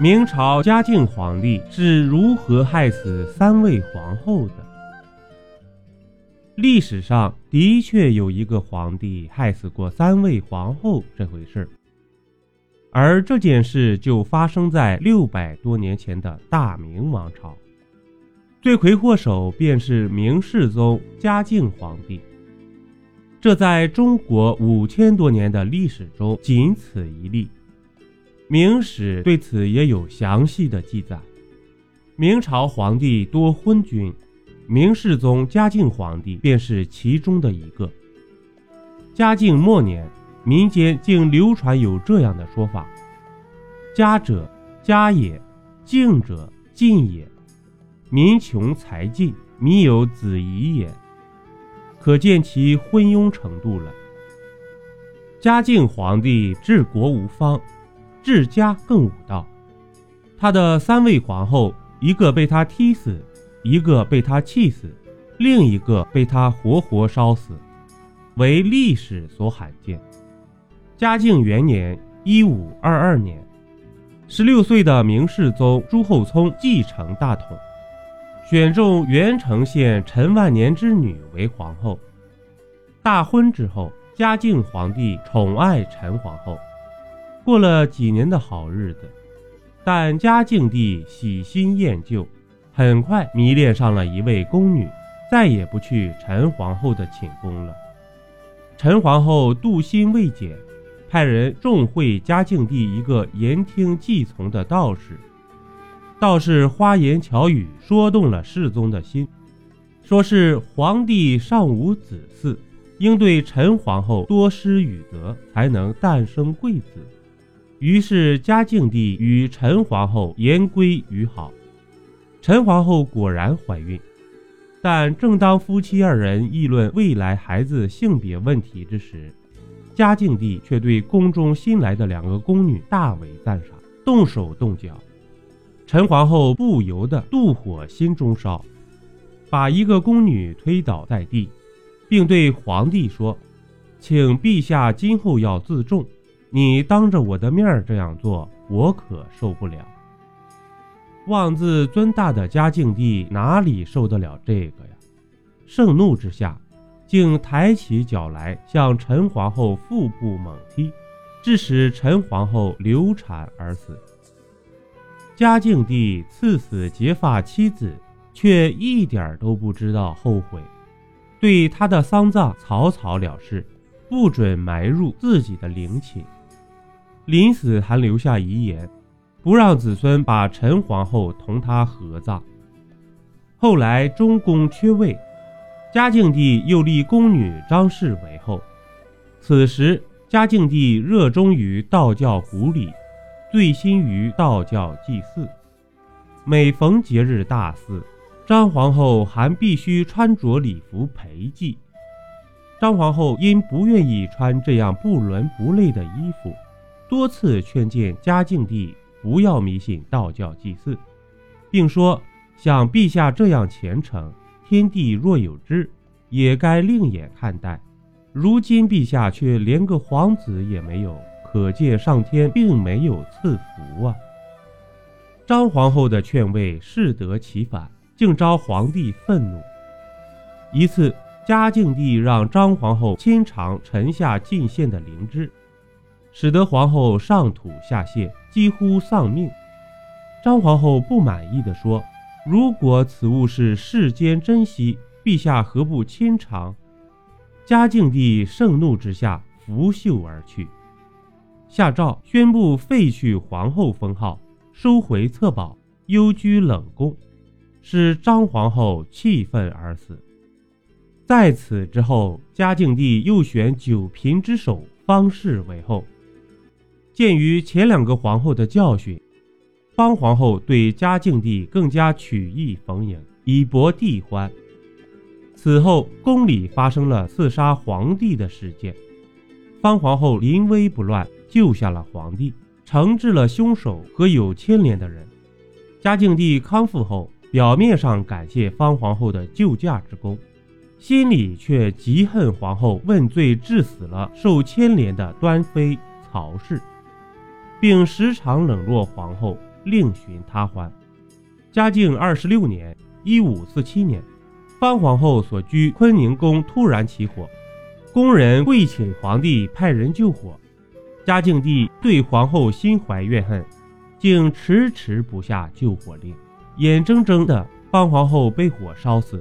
明朝嘉靖皇帝是如何害死三位皇后的？历史上的确有一个皇帝害死过三位皇后这回事，而这件事就发生在六百多年前的大明王朝，罪魁祸首便是明世宗嘉靖皇帝。这在中国五千多年的历史中仅此一例。明史对此也有详细的记载。明朝皇帝多昏君，明世宗嘉靖皇帝便是其中的一个。嘉靖末年，民间竟流传有这样的说法：“嘉者，嘉也；靖者，靖也。民穷财尽，民有子仪也。”可见其昏庸程度了。嘉靖皇帝治国无方。治家更武道，他的三位皇后，一个被他踢死，一个被他气死，另一个被他活活烧死，为历史所罕见。嘉靖元年（一五二二年），十六岁的明世宗朱厚熜继承大统，选中元城县陈万年之女为皇后。大婚之后，嘉靖皇帝宠爱陈皇后。过了几年的好日子，但嘉靖帝喜新厌旧，很快迷恋上了一位宫女，再也不去陈皇后的寝宫了。陈皇后妒心未减，派人重会嘉靖帝一个言听计从的道士。道士花言巧语说动了世宗的心，说是皇帝尚无子嗣，应对陈皇后多施雨德，才能诞生贵子。于是嘉靖帝与陈皇后言归于好，陈皇后果然怀孕。但正当夫妻二人议论未来孩子性别问题之时，嘉靖帝却对宫中新来的两个宫女大为赞赏，动手动脚。陈皇后不由得妒火心中烧，把一个宫女推倒在地，并对皇帝说：“请陛下今后要自重。”你当着我的面这样做，我可受不了。妄自尊大的嘉靖帝哪里受得了这个呀？盛怒之下，竟抬起脚来向陈皇后腹部猛踢，致使陈皇后流产而死。嘉靖帝赐死结发妻子，却一点都不知道后悔，对他的丧葬草草了事，不准埋入自己的陵寝。临死还留下遗言，不让子孙把陈皇后同他合葬。后来中宫缺位，嘉靖帝又立宫女张氏为后。此时嘉靖帝热衷于道教古礼，醉心于道教祭祀。每逢节日大祀，张皇后还必须穿着礼服陪祭。张皇后因不愿意穿这样不伦不类的衣服。多次劝谏嘉靖帝不要迷信道教祭祀，并说像陛下这样虔诚，天地若有知，也该另眼看待。如今陛下却连个皇子也没有，可见上天并没有赐福啊！张皇后的劝慰适得其反，竟招皇帝愤怒。一次，嘉靖帝让张皇后亲尝臣下进献的灵芝。使得皇后上吐下泻，几乎丧命。张皇后不满意地说：“如果此物是世间珍稀，陛下何不亲尝？”嘉靖帝盛怒之下拂袖而去，下诏宣布废去皇后封号，收回册宝，幽居冷宫，使张皇后气愤而死。在此之后，嘉靖帝又选九嫔之首方氏为后。鉴于前两个皇后的教训，方皇后对嘉靖帝更加曲意逢迎，以博帝欢。此后，宫里发生了刺杀皇帝的事件，方皇后临危不乱，救下了皇帝，惩治了凶手和有牵连的人。嘉靖帝康复后，表面上感谢方皇后的救驾之功，心里却极恨皇后问罪致死了受牵连的端妃曹氏。并时常冷落皇后，另寻他欢。嘉靖二十六年（一五四七年），方皇后所居坤宁宫突然起火，宫人跪请皇帝派人救火。嘉靖帝对皇后心怀怨恨，竟迟迟不下救火令，眼睁睁的方皇后被火烧死。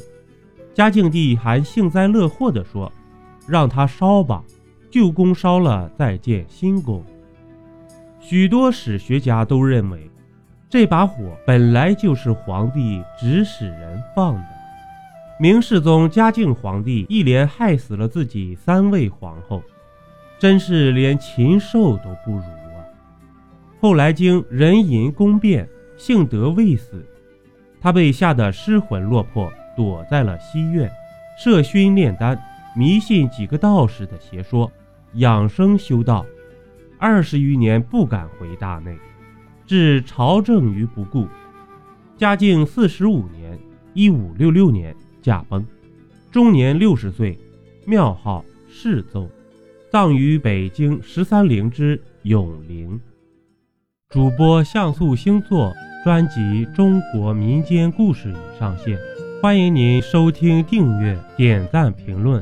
嘉靖帝还幸灾乐祸地说：“让他烧吧。”旧宫烧了，再建新宫。许多史学家都认为，这把火本来就是皇帝指使人放的。明世宗嘉靖皇帝一连害死了自己三位皇后，真是连禽兽都不如啊！后来经人淫宫变，幸得未死，他被吓得失魂落魄，躲在了西院，设熏炼丹，迷信几个道士的邪说。养生修道，二十余年不敢回大内，置朝政于不顾。嘉靖四十五年（一五六六年）驾崩，终年六十岁，庙号世宗，葬于北京十三陵之永陵。主播像素星座专辑《中国民间故事》已上线，欢迎您收听、订阅、点赞、评论。